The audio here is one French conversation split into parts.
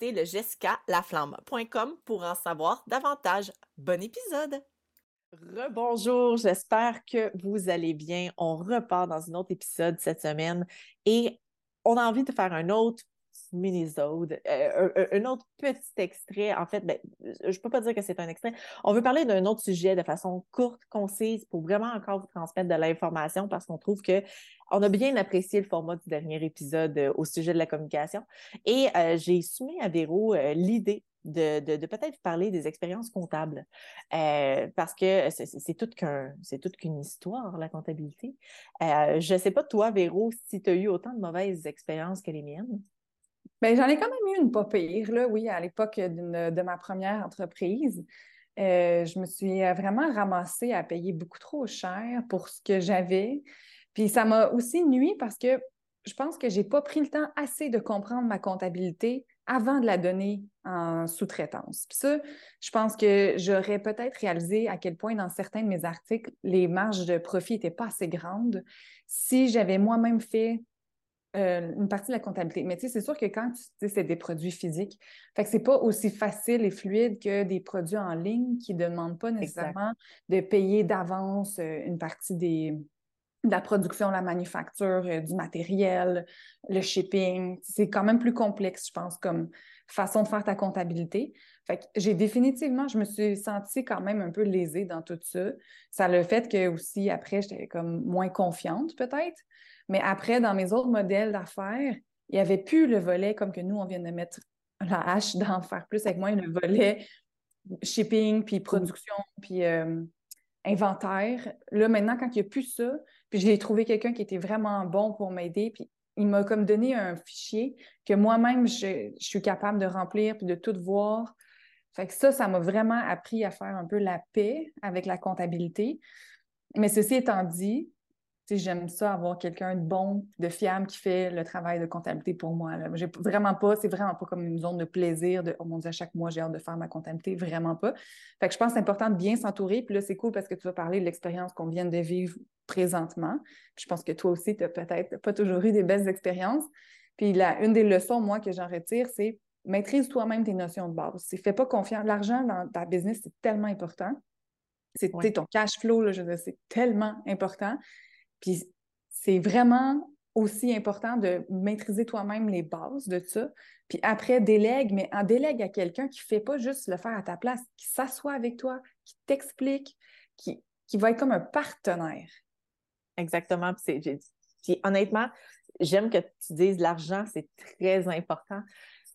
le jessicalaflamme.com pour en savoir davantage. Bon épisode! Rebonjour, j'espère que vous allez bien. On repart dans un autre épisode cette semaine et on a envie de faire un autre mini-zode, euh, un, autre petit extrait. En fait, ben, je ne peux pas dire que c'est un extrait. On veut parler d'un autre sujet de façon courte, concise, pour vraiment encore vous transmettre de l'information parce qu'on trouve que on a bien apprécié le format du dernier épisode euh, au sujet de la communication. Et euh, j'ai soumis à Véro l'idée de, peut-être parler des expériences comptables. parce que c'est toute qu'une histoire, la comptabilité. je ne sais pas, toi, Véro, si tu as eu autant de mauvaises expériences que les miennes. Bien, j'en ai quand même eu une pas pire, là, oui, à l'époque de ma première entreprise. Euh, je me suis euh, vraiment ramassée à payer beaucoup trop cher pour ce que j'avais. Puis ça m'a aussi nuit parce que je pense que je n'ai pas pris le temps assez de comprendre ma comptabilité avant de la donner en sous-traitance. Puis ça, je pense que j'aurais peut-être réalisé à quel point dans certains de mes articles, les marges de profit n'étaient pas assez grandes si j'avais moi-même fait euh, une partie de la comptabilité. Mais tu sais, c'est sûr que quand tu sais, c'est des produits physiques, fait que c'est pas aussi facile et fluide que des produits en ligne qui ne demandent pas nécessairement de payer d'avance euh, une partie des, de la production, la manufacture, euh, du matériel, le shipping. C'est quand même plus complexe, je pense, comme façon de faire ta comptabilité. Fait que j'ai définitivement, je me suis sentie quand même un peu lésée dans tout ça. Ça a le fait que aussi, après, j'étais comme moins confiante, peut-être. Mais après, dans mes autres modèles d'affaires, il n'y avait plus le volet comme que nous, on vient de mettre la hache d'en faire plus avec moi, le volet shipping, puis production, puis euh, inventaire. Là, maintenant, quand il n'y a plus ça, puis j'ai trouvé quelqu'un qui était vraiment bon pour m'aider, puis il m'a comme donné un fichier que moi-même, je, je, suis capable de remplir, puis de tout voir. Fait que ça, ça m'a vraiment appris à faire un peu la paix avec la comptabilité. Mais ceci étant dit, j'aime ça avoir quelqu'un de bon, de fiable qui fait le travail de comptabilité pour moi. J'ai vraiment pas, c'est vraiment pas comme une zone de plaisir de oh mon Dieu, à chaque mois j'ai hâte de faire ma comptabilité, vraiment pas. Fait que je pense que c'est important de bien s'entourer. Puis là, c'est cool parce que tu vas parler de l'expérience qu'on vient de vivre présentement. je pense que toi aussi, tu n'as peut-être pas toujours eu des belles expériences. Puis là, une des leçons, moi, que j'en retire, c'est maîtrise toi-même tes notions de base. Fais pas confiance. L'argent dans ta business, c'est tellement important. C'est ton cash flow, là, je c'est tellement important. Puis c'est vraiment aussi important de maîtriser toi-même les bases de ça. Puis après, délègue, mais en délègue à quelqu'un qui ne fait pas juste le faire à ta place, qui s'assoit avec toi, qui t'explique, qui, qui va être comme un partenaire. Exactement. Puis, honnêtement, j'aime que tu dises l'argent, c'est très important.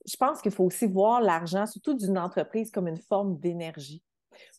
Je pense qu'il faut aussi voir l'argent, surtout d'une entreprise, comme une forme d'énergie.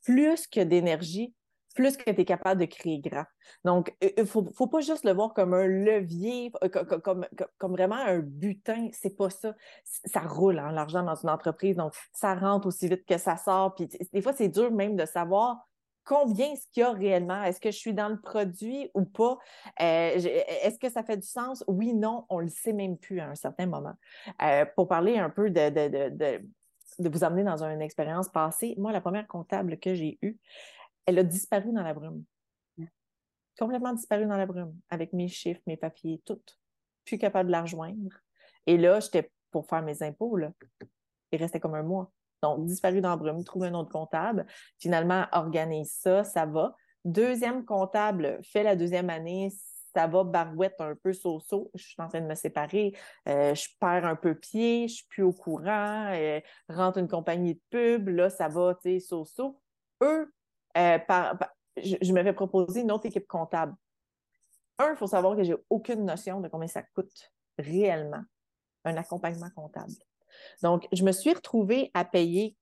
Plus que d'énergie, plus que tu es capable de créer grand. Donc, il ne faut, pas juste le voir comme un levier, euh, comme, comme, vraiment un butin. C'est pas ça. Ça roule, hein, l'argent dans une entreprise. Donc, ça rentre aussi vite que ça sort. Puis, des fois, c'est dur même de savoir combien est-ce qu'il y a réellement? Est-ce que je suis dans le produit ou pas? Euh, est-ce que ça fait du sens? Oui, non, on ne le sait même plus à un certain moment. Euh, pour parler un peu de, de, de, de, vous amener dans une expérience passée, moi, la première comptable que j'ai eue, elle a disparu dans la brume. Complètement disparu dans la brume, avec mes chiffres, mes papiers, tout. Plus capable de la rejoindre. Et là, j'étais pour faire mes impôts, là. Il restait comme un mois. Donc, disparu dans la brume, trouver un autre comptable. Finalement, organise ça, ça va. Deuxième comptable fait la deuxième année, ça va barouette un peu so-so. Je suis en train de me séparer, euh, je perds un peu pied, je suis plus au courant, euh, rentre une compagnie de pub, là, ça va, tu sais, so-so. Eux, euh, je, me fais proposer une autre équipe comptable. Un, il faut savoir que j'ai aucune notion de combien ça coûte réellement un accompagnement comptable. Donc, je me suis retrouvée à payer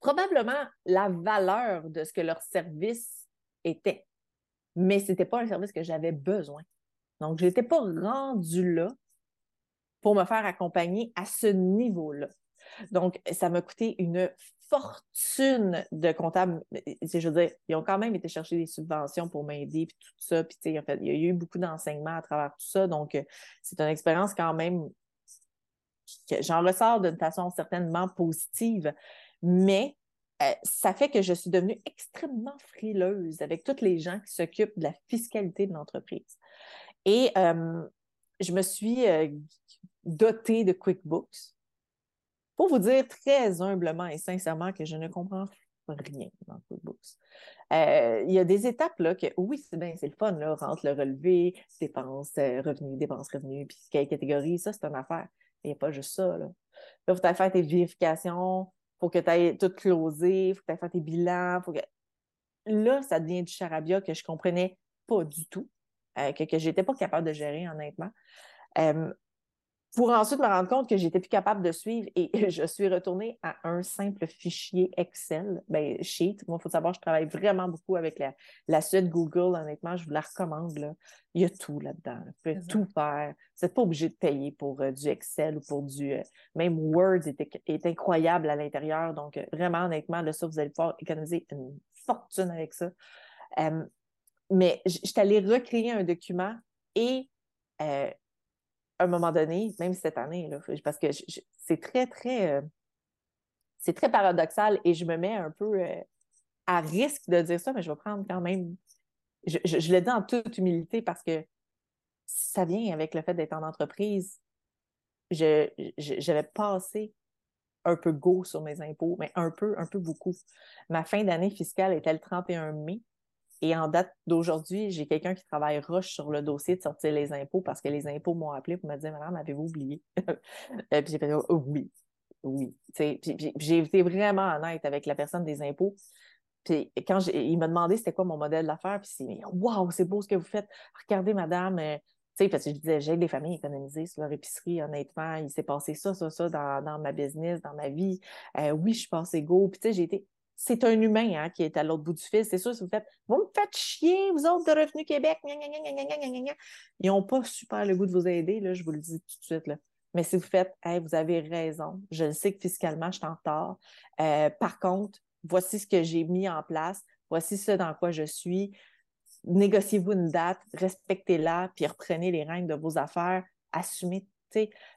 probablement la valeur de ce que leur service était mais ce n'était pas un service que j'avais besoin. Donc, je n'étais pas rendue là pour me faire accompagner à ce niveau-là. Donc, ça m'a coûté une fortune de comptable. Je veux dire, ils ont quand même été chercher des subventions pour m'aider, puis tout ça. Puis, il y a eu beaucoup d'enseignements à travers tout ça. Donc, euh, c'est une expérience quand même que j'en ressors d'une façon certainement positive. Mais euh, ça fait que je suis devenue extrêmement frileuse avec toutes les gens qui s'occupent de la fiscalité de l'entreprise. Et euh, je me suis dotée de QuickBooks pour vous dire très humblement et sincèrement que je ne comprends rien dans QuickBooks. il y a des étapes là que, oui, c'est bien, c'est le fun, là, rentre le relevé, dépenses, revenus, dépenses, revenus, puis quelle catégorie, ça, c'est une affaire. Il n'y a pas juste ça. Là, il faut faire tes vérifications, faut que tu ailles tout closer, faut que tu ailles faire tes bilans. Faut que... Là, ça devient du charabia que je comprenais pas du tout, euh, que, que je n'étais pas capable de gérer, honnêtement. Pour ensuite me rendre compte que j'étais plus capable de suivre et je suis retournée à un simple fichier Excel, ben, Sheet. Moi, il faut savoir, je travaille vraiment beaucoup avec la, la suite Google, honnêtement, je vous la recommande. Là. Il y a tout là-dedans. Vous pouvez tout faire. Vous n'êtes pas obligé de payer pour euh, du Excel ou pour du. Euh, même Word est, incroyable à l'intérieur. Donc, euh, vraiment, honnêtement, là, ça, vous allez pouvoir économiser une fortune avec ça. mais je suis allée recréer un document et un moment donné, même cette année, là, parce que c'est très, très, euh, c'est très paradoxal et je me mets un peu euh, à risque de dire ça, mais je vais prendre quand même, je, je, le dis en toute humilité parce que ça vient avec le fait d'être en entreprise. Je, j'avais passé un peu go sur mes impôts, mais un peu, un peu beaucoup. Ma fin d'année fiscale était le 31 mai. Et en date d'aujourd'hui, j'ai quelqu'un qui travaille rush sur le dossier de sortir les impôts parce que les impôts m'ont appelé pour me dire Madame, avez-vous oublié? Euh, Puis j'ai fait oh, oui, oui. j'ai été vraiment honnête avec la personne des impôts. Puis quand il m'a demandé c'était quoi mon modèle d'affaires, puis c'est Waouh, c'est beau ce que vous faites. Regardez, madame. Euh, parce que je disais, j'ai des familles économisées sur leur épicerie, honnêtement, il s'est passé ça, ça, ça dans, dans ma business, dans ma vie. Euh, oui, je suis passée go. Puis, tu sais, j'ai été c'est un humain hein, qui est à l'autre bout du fil. C'est sûr, si vous faites Vous me faites chier, vous autres de Revenu Québec, ils n'ont pas super le goût de vous aider, là, je vous le dis tout de suite. Là. Mais si vous faites vous avez raison, je le sais que fiscalement, je suis en retard. Euh, par contre, voici ce que j'ai mis en place, voici ce dans quoi je suis. Négociez-vous une date, respectez-la, puis reprenez les règles de vos affaires, assumez.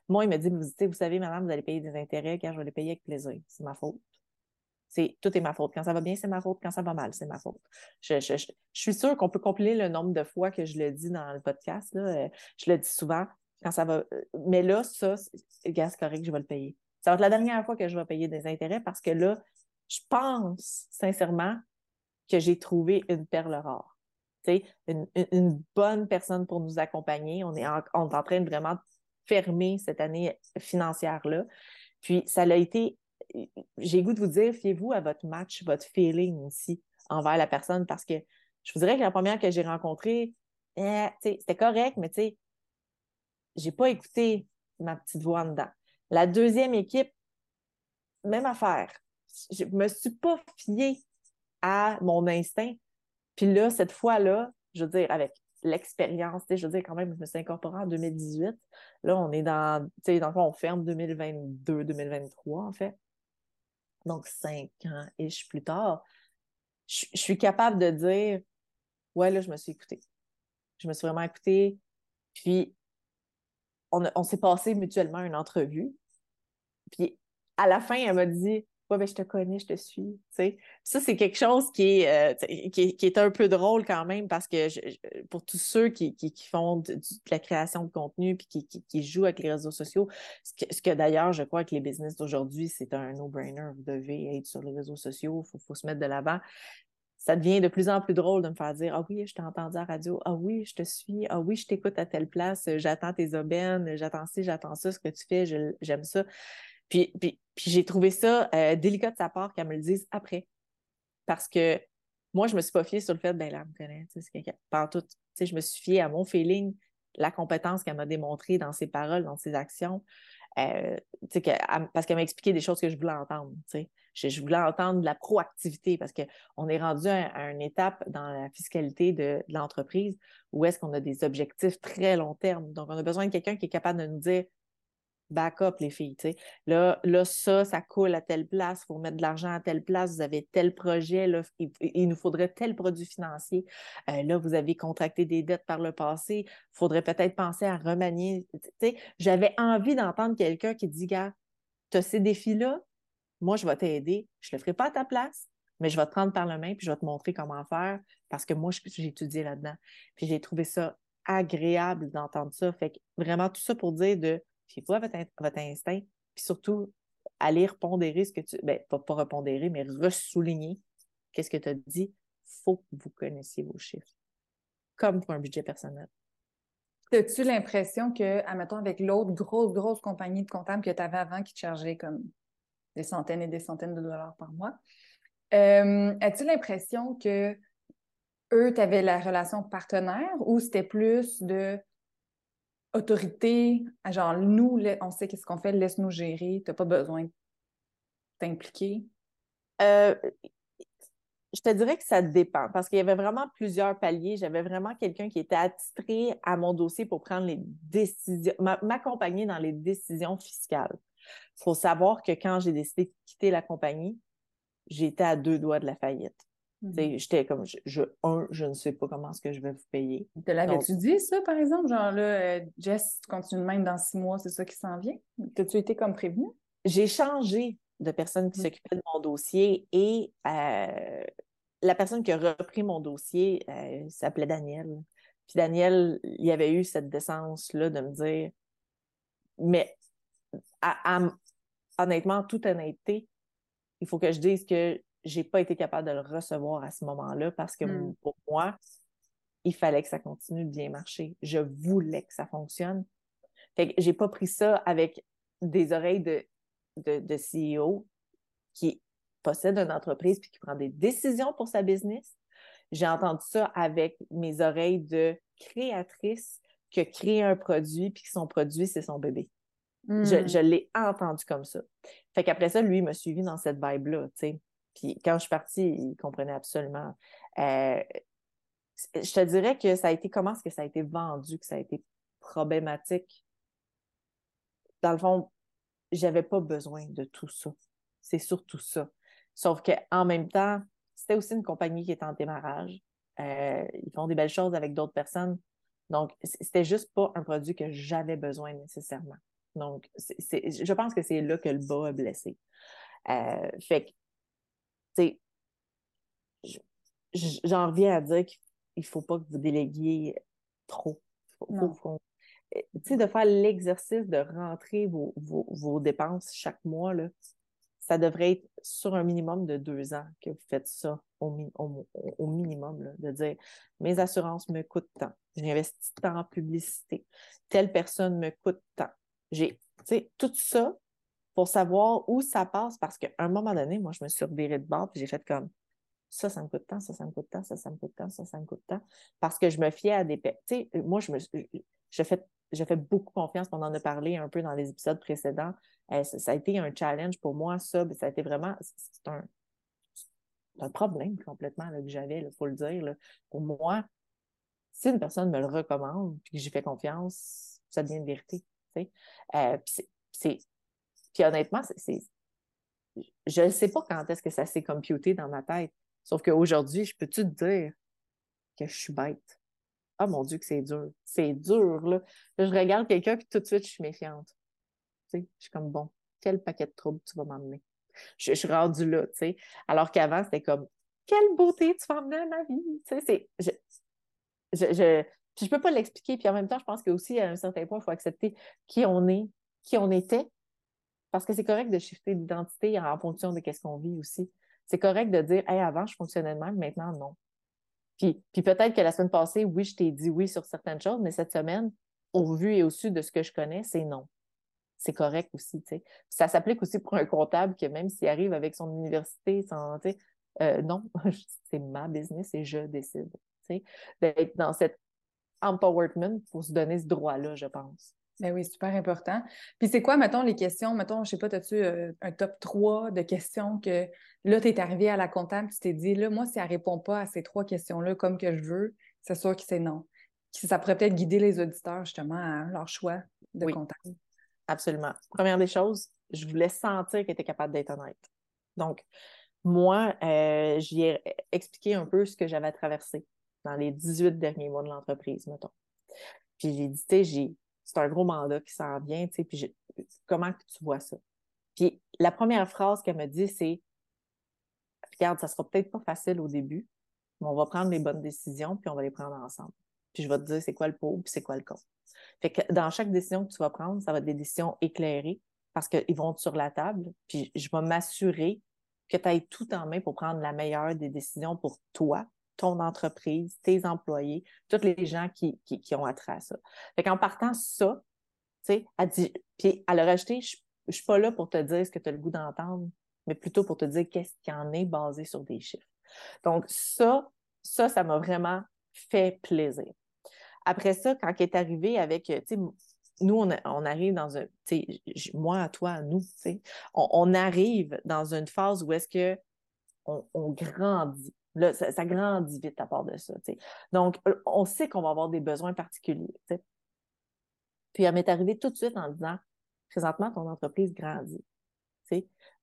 moi, il me dit, vous, vous savez, madame, vous allez payer des intérêts, car je vais les payer avec plaisir. C'est ma faute. C'est tout est ma faute. Quand ça va bien, c'est ma faute. Quand ça va mal, c'est ma faute. Je, suis sûre qu'on peut compiler le nombre de fois que je le dis dans le podcast. Euh, je le dis souvent. Quand ça va. Euh, mais là, ça, gaz correct, je vais le payer. Ça va être la dernière fois que je vais payer des intérêts parce que là, je pense sincèrement que j'ai trouvé une perle rare. Une, une, bonne personne pour nous accompagner. On est, on est en train de vraiment fermer cette année financière-là. Puis, ça a été j'ai goût de vous dire, fiez-vous à votre match, votre feeling aussi envers la personne parce que je vous dirais que la première que j'ai rencontrée, eh, c'était correct, mais tu sais, j'ai pas écouté ma petite voix en dedans. La deuxième équipe, même affaire. Je me suis pas fiée à mon instinct. Puis là, cette fois-là, je veux dire, avec l'expérience, je veux dire, quand même, je me suis incorporée en 2018. Là, on est dans, tu sais, dans le fond, on ferme 2022, 2023, en fait donc cinq ans et je plus tard, je, suis capable de dire Ouais, là, je me suis écoutée. Je me suis vraiment écoutée. Puis, on, on s'est passé mutuellement une entrevue. Puis, à la fin, elle m'a dit Ouais, ben, je te connais, je te suis. Ça, c'est quelque chose qui est, euh, qui, est, un peu drôle quand même parce que pour tous ceux qui, font de, la création de contenu puis qui, jouent avec les réseaux sociaux, ce que, d'ailleurs, je crois que les business d'aujourd'hui, c'est un no-brainer. Vous devez être sur les réseaux sociaux, il faut, se mettre de l'avant. ça devient de plus en plus drôle de me faire dire Ah oui, je t'ai entendu à la radio, ah oui, je te suis, ah oui, je t'écoute à telle place, j'attends tes aubaines, j'attends ci, j'attends ça, ce que tu fais, j'aime ça. Puis, puis, j'ai trouvé ça euh, délicat de sa part qu'elle me le dise après. Parce que moi, je me suis pas fiée sur le fait, ben là, elle me connaît, tu sais, je me suis fiée à mon feeling, la compétence qu'elle m'a démontrée dans ses paroles, dans ses actions. Euh, parce qu'elle m'a expliqué des choses que je voulais entendre. Je, je, voulais entendre de la proactivité parce qu'on est rendu à, une étape dans la fiscalité de l'entreprise où est-ce qu'on a des objectifs très long terme. Donc, on a besoin de quelqu'un qui est capable de nous dire backup, les filles. Là, là, ça, ça coule à telle place, il faut mettre de l'argent à telle place, vous avez tel projet, là, il, nous faudrait tel produit financier. Euh, là, vous avez contracté des dettes par le passé, il faudrait peut-être penser à remanier. J'avais envie d'entendre quelqu'un qui dit, gars, tu as ces défis-là, moi, je vais t'aider, je ne le ferai pas à ta place, mais je vais te prendre par la main puis je vais te montrer comment faire parce que moi, j'ai étudié là-dedans. Puis j'ai trouvé ça agréable d'entendre ça. Fait que vraiment, tout ça pour dire de puis votre, votre instinct, puis surtout aller repondérer ce que tu. Ben, pas, pas repondérer, mais ressouligner qu'est-ce que tu as dit. Faut que vous connaissiez vos chiffres. Comme pour un budget personnel. As-tu l'impression que, admettons, avec l'autre grosse, grosse compagnie de comptables que tu avais avant qui te chargeait comme des centaines et des centaines de dollars par mois, euh, as-tu l'impression que eux, tu avais la relation partenaire ou c'était plus de autorité, genre nous, on sait qu'est-ce qu'on fait, laisse-nous gérer, tu n'as pas besoin de t'impliquer? Euh, je te dirais que ça dépend parce qu'il y avait vraiment plusieurs paliers. J'avais vraiment quelqu'un qui était attitré à mon dossier pour prendre les décisions, m'accompagner dans les décisions fiscales. Il faut savoir que quand j'ai décidé de quitter la compagnie, j'étais à deux doigts de la faillite. Mhm. J'étais comme, je, un, je ne sais pas comment est-ce que je vais vous payer. Te l'avais-tu dit, ça, par exemple? Genre là, euh, Jess, tu continues de même dans six mois, c'est ça qui s'en vient? T'as-tu été comme prévenu? J'ai changé de personne qui mhm. s'occupait de mon dossier et euh, la personne qui a repris mon dossier euh, s'appelait Daniel. Puis Daniel, il y avait eu cette décence-là de me dire, mais honnêtement, en toute honnêteté, il faut que je dise que j'ai pas été capable de le recevoir à ce moment-là parce que hmm. pour moi, il fallait que ça continue de bien marcher. Je voulais que ça fonctionne. Fait que j'ai pas pris ça avec des oreilles de, de, de CEO qui possède une entreprise puis qui prend des décisions pour sa business. J'ai entendu ça avec mes oreilles de créatrice qui a créé un produit puis que son produit, c'est son bébé. Je, hmm. je l'ai entendu comme ça. Fait qu'après ça, lui, il m'a suivi dans cette vibe-là, tu sais. Puis quand je suis partie, il comprenait absolument. Euh, je te dirais que ça a été comment est-ce que ça a été vendu, que ça a été problématique? Dans le fond, j'avais pas besoin de tout ça. C'est surtout ça. Sauf qu'en même temps, c'était aussi une compagnie qui est en démarrage. Euh, ils font des belles choses avec d'autres personnes. Donc, c'était juste pas un produit que j'avais besoin nécessairement. Donc, je pense que c'est là que le bas a blessé. Euh, fait que j'en reviens à dire qu'il ne faut pas que vous déléguiez trop. Eh, de faire l'exercice de rentrer vos, dépenses chaque mois, là, ça devrait être sur un minimum de deux ans que vous faites ça au, minimum, de dire mes assurances me coûtent tant, j'investis tant en publicité, telle personne me coûte tant. J'ai, tout ça pour savoir où ça passe parce qu'à un moment donné, moi, je me suis revirée de bord et j'ai fait comme ça, ça me coûte tant, ça, ça me coûte tant, ça, ça me coûte tant, ça, ça me coûte tant. Parce que je me fiais à des. Tu moi, je me je fais, je fais beaucoup confiance, on en a parlé un peu dans les épisodes précédents. Euh, ça, a été un challenge pour moi, ça. Ça a été vraiment. C'est un, un, problème complètement que j'avais, il faut le dire. Pour moi, si une personne me le recommande et que j'y fais confiance, ça devient une vérité. Euh, puis honnêtement, c'est, je ne sais pas quand est-ce que ça s'est computé dans ma tête. Sauf qu'aujourd'hui, je peux-tu te dire que je suis bête? Ah mon Dieu, que c'est dur. C'est dur, là. je regarde quelqu'un, puis tout de suite, je suis méfiante. Tu sais, je suis comme, bon, quel paquet de troubles tu vas m'emmener? Je, suis rendue là, tu sais. Alors qu'avant, c'était comme, quelle beauté tu vas emmener à ma vie? Tu sais, c'est... Je, je, je, je peux pas l'expliquer. Puis en même temps, je pense qu'aussi, à un certain point, il faut accepter qui on est, qui on était, parce que c'est correct de shifter l'identité en fonction de ce qu'on vit aussi. C'est correct de dire, hey, avant, je fonctionnais de même, maintenant, non. Puis, puis peut-être que la semaine passée, oui, je t'ai dit oui sur certaines choses, mais cette semaine, au vu et au su de ce que je connais, c'est non. C'est correct aussi, tu sais. Ça s'applique aussi pour un comptable que même s'il arrive avec son université, son, euh, non, c'est ma business et je décide, tu sais. D'être dans cet empowerment pour se donner ce droit-là, je pense. Ben oui, super important. Puis c'est quoi, mettons, les questions? Mettons, je sais pas, as-tu euh, un top 3 de questions que là, tu es arrivé à la comptable, tu t'es dit, là, moi, si elle répond pas à ces trois questions-là comme que je veux, c'est sûr que c'est non. Ça pourrait peut-être guider les auditeurs, justement, à leur choix de comptable. Absolument. Première des choses, je voulais sentir qu'elle était capable d'être honnête. Donc, moi, euh, j'y ai expliqué un peu ce que j'avais traversé dans les 18 derniers mois de l'entreprise, mettons. Puis j'ai dit, tu sais, c'est un gros mandat qui s'en vient, tu sais, puis comment tu vois ça? Puis la première phrase qu'elle me dit, c'est Regarde, ça sera peut-être pas facile au début, mais on va prendre les bonnes décisions, puis on va les prendre ensemble. Puis je vais te dire c'est quoi le pour, puis c'est quoi le contre. Fait que dans chaque décision que tu vas prendre, ça va être des décisions éclairées parce qu'ils vont sur la table, puis je vais m'assurer que tu ailles tout en main pour prendre la meilleure des décisions pour toi, ton entreprise, tes employés, tous les gens qui, qui, ont attrait à ça. Fait qu'en partant ça, tu sais, elle dit, puis elle a rajouté, je, ne suis pas là pour te dire ce que tu as le goût d'entendre, mais plutôt pour te dire qu'est-ce qui en est basé sur des chiffres. Donc ça, ça, ça m'a vraiment fait plaisir. Après ça, quand elle est arrivée avec, tu sais, nous, on, arrive dans un, tu sais, moi, toi, à nous, tu sais, on, arrive dans une phase où est-ce que on grandit. Là, ça, grandit vite à part de ça. Donc, on sait qu'on va avoir des besoins particuliers. Puis, elle m'est arrivée tout de suite en disant présentement, ton entreprise grandit.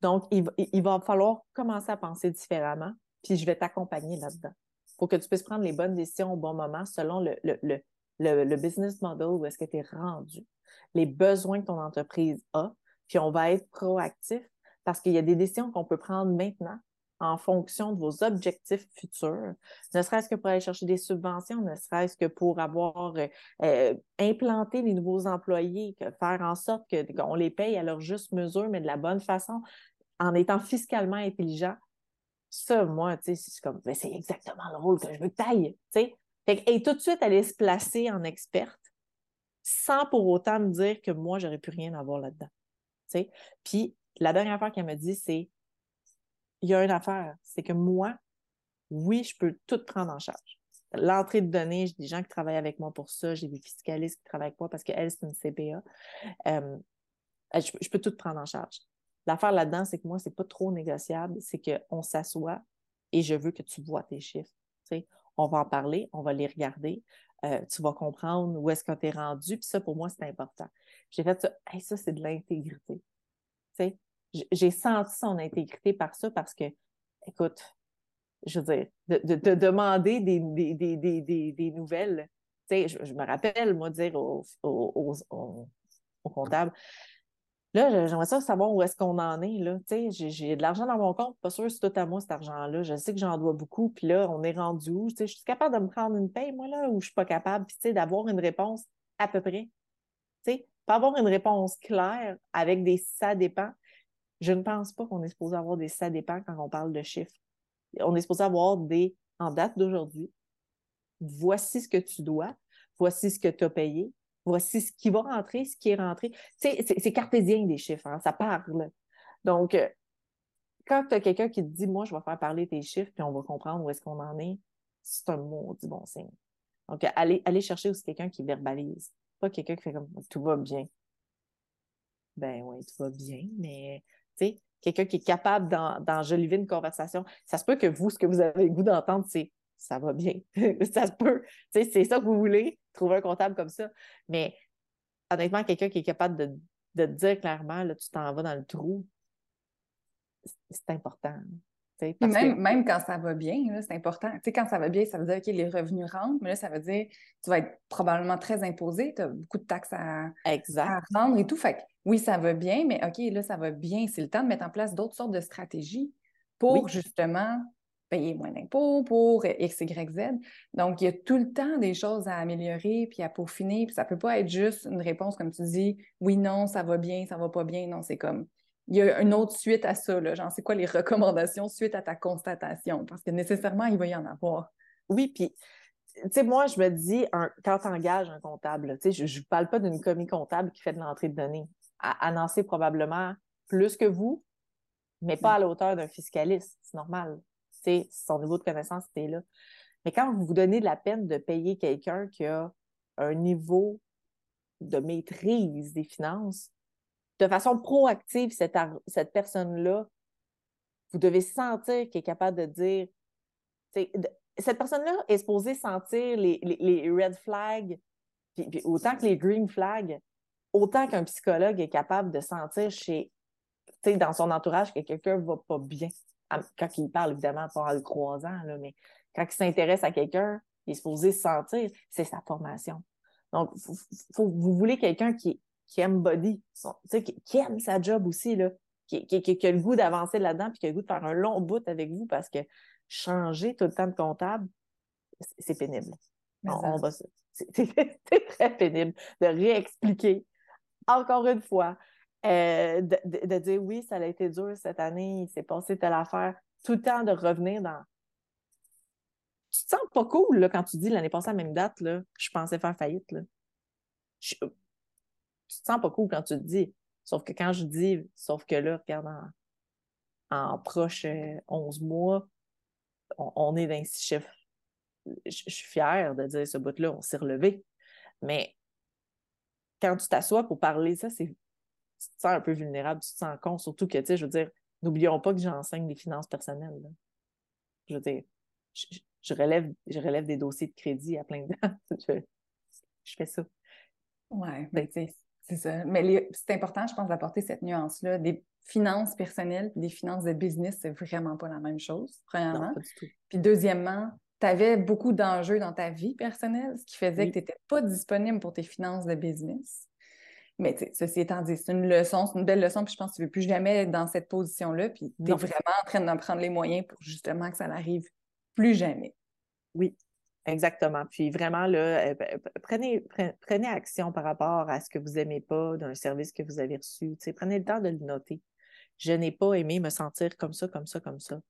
Donc, il, va falloir commencer à penser différemment, puis je vais t'accompagner là-dedans pour que tu puisses prendre les bonnes décisions au bon moment selon le, le, le business model où est-ce que tu es rendu, les besoins que ton entreprise a, puis on va être proactif parce qu'il y a des décisions qu'on peut prendre maintenant en fonction de vos objectifs futurs, ne serait-ce que pour aller chercher des subventions, ne serait-ce que pour avoir euh, euh, implanté les nouveaux employés, faire en sorte qu'on les paye à leur juste mesure, mais de la bonne façon, en étant fiscalement intelligent. Ça, moi, sais, c'est comme, c'est exactement le rôle que je veux que tu tu et tout de suite, aller se placer en experte sans pour autant me dire que moi, j'aurais plus rien à voir là-dedans. Puis, la dernière fois qu'elle me dit, c'est il y a une affaire, c'est que moi, oui, je peux tout prendre en charge. L'entrée de données, j'ai des gens qui travaillent avec moi pour ça, j'ai des fiscalistes qui travaillent avec moi parce qu'elle, c'est une CPA. Euh, je, peux tout prendre en charge. L'affaire là-dedans, c'est que moi, c'est pas trop négociable, c'est qu'on s'assoit et je veux que tu vois tes chiffres. On va en parler, on va les regarder, euh, tu vas comprendre où est-ce que tu es rendu, puis ça, pour moi, c'est important. J'ai fait ça, ça, c'est de l'intégrité j'ai senti son intégrité par ça parce que, écoute, je veux dire, de, de, demander des, des, des, des nouvelles. Tu sais, je, me rappelle, moi, dire au, au, au, comptable, là, j'aimerais ça savoir où est-ce qu'on en est, là. Tu sais, j'ai de l'argent dans mon compte, pas sûr c'est tout à moi, cet argent-là. Je sais que j'en dois beaucoup, puis là, on est rendu où? Tu sais, je suis capable de me prendre une paye, moi, là, ou je suis pas capable, puis tu sais, d'avoir une réponse à peu près. Tu sais, pas avoir une réponse claire avec des ça dépend. Je ne pense pas qu'on est supposé avoir des ça dépend quand on parle de chiffres. On est supposé avoir des en date d'aujourd'hui. Voici ce que tu dois, voici ce que tu as payé, voici ce qui va rentrer, ce qui est rentré. c'est cartésien des chiffres, hein, ça parle. Donc, euh, quand tu as quelqu'un qui te dit, moi, je vais faire parler tes chiffres, puis on va comprendre où est-ce qu'on en est, c'est un maudit bon signe. Donc, allez, allez chercher aussi quelqu'un qui verbalise, pas quelqu'un qui fait comme tout va bien. Ben oui, tout va bien, mais quelqu'un qui est capable d'enjoliver une conversation. Ça se peut que vous, ce que vous avez le goût d'entendre, c'est ça va bien. ça se peut. C'est ça que vous voulez, trouver un comptable comme ça. Mais honnêtement, quelqu'un qui est capable de, de te dire clairement, là, tu t'en vas dans le trou, c'est important. Même, même, quand ça va bien, c'est important. quand ça va bien, ça veut dire que les revenus rentrent, mais là, ça veut dire que tu vas être probablement très imposé, tu as beaucoup de taxes à, à, rendre et tout. Fait oui, ça va bien, mais OK, là, ça va bien. C'est le temps de mettre en place d'autres sortes de stratégies pour justement payer moins d'impôts, pour X, Y, Z. Donc, il y a tout le temps des choses à améliorer puis à peaufiner. Puis ça ne peut pas être juste une réponse, comme tu dis, oui, non, ça va bien, ça va pas bien. Non, c'est comme il y a une autre suite à ça, là, genre c'est quoi les recommandations suite à ta constatation? Parce que nécessairement, il va y en avoir. Oui, puis tu sais, moi, je me dis, quand tu engages un comptable, tu sais, je ne parle pas d'une commis comptable qui fait de l'entrée de données. À, annoncer probablement plus que vous, mais pas à la hauteur d'un fiscaliste. C'est normal. Sais, son niveau de connaissance était là. Mais quand vous vous donnez de la peine de payer quelqu'un qui a un niveau de maîtrise des finances, de façon proactive, cette, cette personne-là, vous devez sentir qu'il est capable de dire, cette personne-là est supposée sentir les, les, red flags, puis, autant que les green flags, autant qu'un psychologue est capable de sentir chez, dans son entourage que quelqu'un va pas bien. Quand il parle, évidemment, pas en le croisant, là, mais quand il s'intéresse à quelqu'un, il est supposé sentir, c'est sa formation. Donc, faut, vous voulez quelqu'un qui, qui aime body, qui, qui, aime sa job aussi, là, qui, qui, qui a le goût d'avancer là-dedans, puis qui a le goût de faire un long bout avec vous parce que changer tout le temps de comptable, c'est pénible. c'est très pénible de réexpliquer encore une fois, euh, de, dire oui, ça a été dur cette année, il s'est passé telle affaire, tout le temps de revenir dans. Tu te sens pas cool là, quand tu dis l'année passée à la même date, là, je pensais faire faillite. Là. Tu te sens pas cool quand tu te dis. Sauf que quand je dis, sauf que là, regarde, en, proche 11 euh, mois, on, est dans six chiffres. Je, suis fière de dire ce bout-là, on s'est relevé. Mais quand tu t'assois pour parler, ça, c'est. Tu te sens un peu vulnérable, tu te sens con, surtout que, tu sais, je veux dire, n'oublions pas que j'enseigne les finances personnelles. Je veux dire, je, relève, je relève des dossiers de crédit à plein de je, je fais ça. Oui, mais c'est ça. Mais c'est important, je pense, d'apporter cette nuance-là. Des finances personnelles des finances de business, c'est vraiment pas la même chose, premièrement. Puis deuxièmement, tu avais beaucoup d'enjeux dans ta vie personnelle, ce qui faisait que tu n'étais pas disponible pour tes finances de business. Mais ceci étant dit, c'est une leçon, c'est une belle leçon, puis je pense que tu ne veux plus jamais être dans cette position-là, puis tu es vraiment en train d'en prendre les moyens pour justement que ça n'arrive plus jamais. Oui, exactement. Puis vraiment, là, euh, prenez, prenez action par rapport à ce que vous n'aimez pas d'un service que vous avez reçu. prenez le temps de le noter. Je n'ai pas aimé me sentir comme ça, comme ça, comme ça.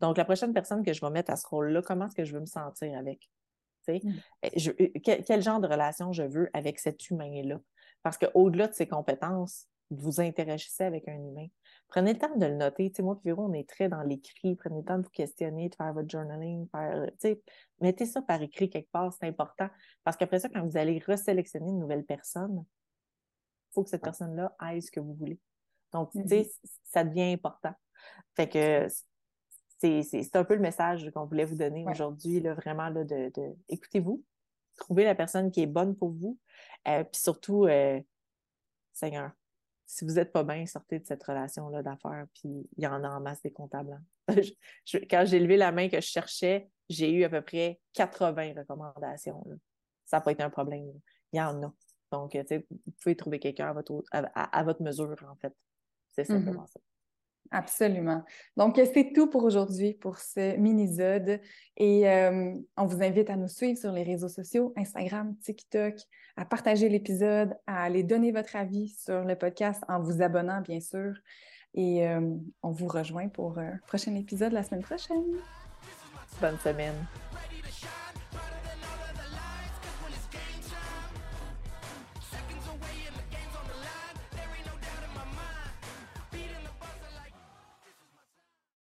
Donc, la prochaine personne que je vais mettre à ce rôle-là, comment est-ce que je veux me sentir avec? Mm. Je, euh, quel, genre de relation je veux avec cet humain-là? Parce qu'au-delà de ses compétences, vous interagissez avec un humain. Prenez le temps de le noter. moi et Véro, on est très dans l'écrit. Prenez le temps de vous questionner, de faire votre journaling. Faire, mettez ça par écrit quelque part, c'est important. Parce qu'après ça, quand vous allez resélectionner une nouvelle personne, il faut que cette personne-là aille ce que vous voulez. Donc, mm-hmm. ça devient important. Fait que c'est un peu le message qu'on voulait vous donner aujourd'hui, vraiment, là, de, écoutez-vous, trouvez la personne qui est bonne pour vous, euh, puis surtout, euh, Seigneur, si vous n'êtes pas bien, sortez de cette relation-là d'affaires, puis il y en a en masse des comptables. Hein. quand j'ai levé la main que je cherchais, j'ai eu à peu près 80 recommandations. Ça n'a pas été un problème. Il y en a. Donc, vous pouvez trouver quelqu'un à votre, à, votre mesure, en fait. C'est mm-hmm. simplement ça. Absolument. Donc, c'est tout pour aujourd'hui, pour ce mini-zode. Et euh, on vous invite à nous suivre sur les réseaux sociaux, Instagram, TikTok, à partager l'épisode, à aller donner votre avis sur le podcast en vous abonnant, bien sûr. Et euh, on vous rejoint pour un prochain épisode la semaine prochaine. Bonne semaine.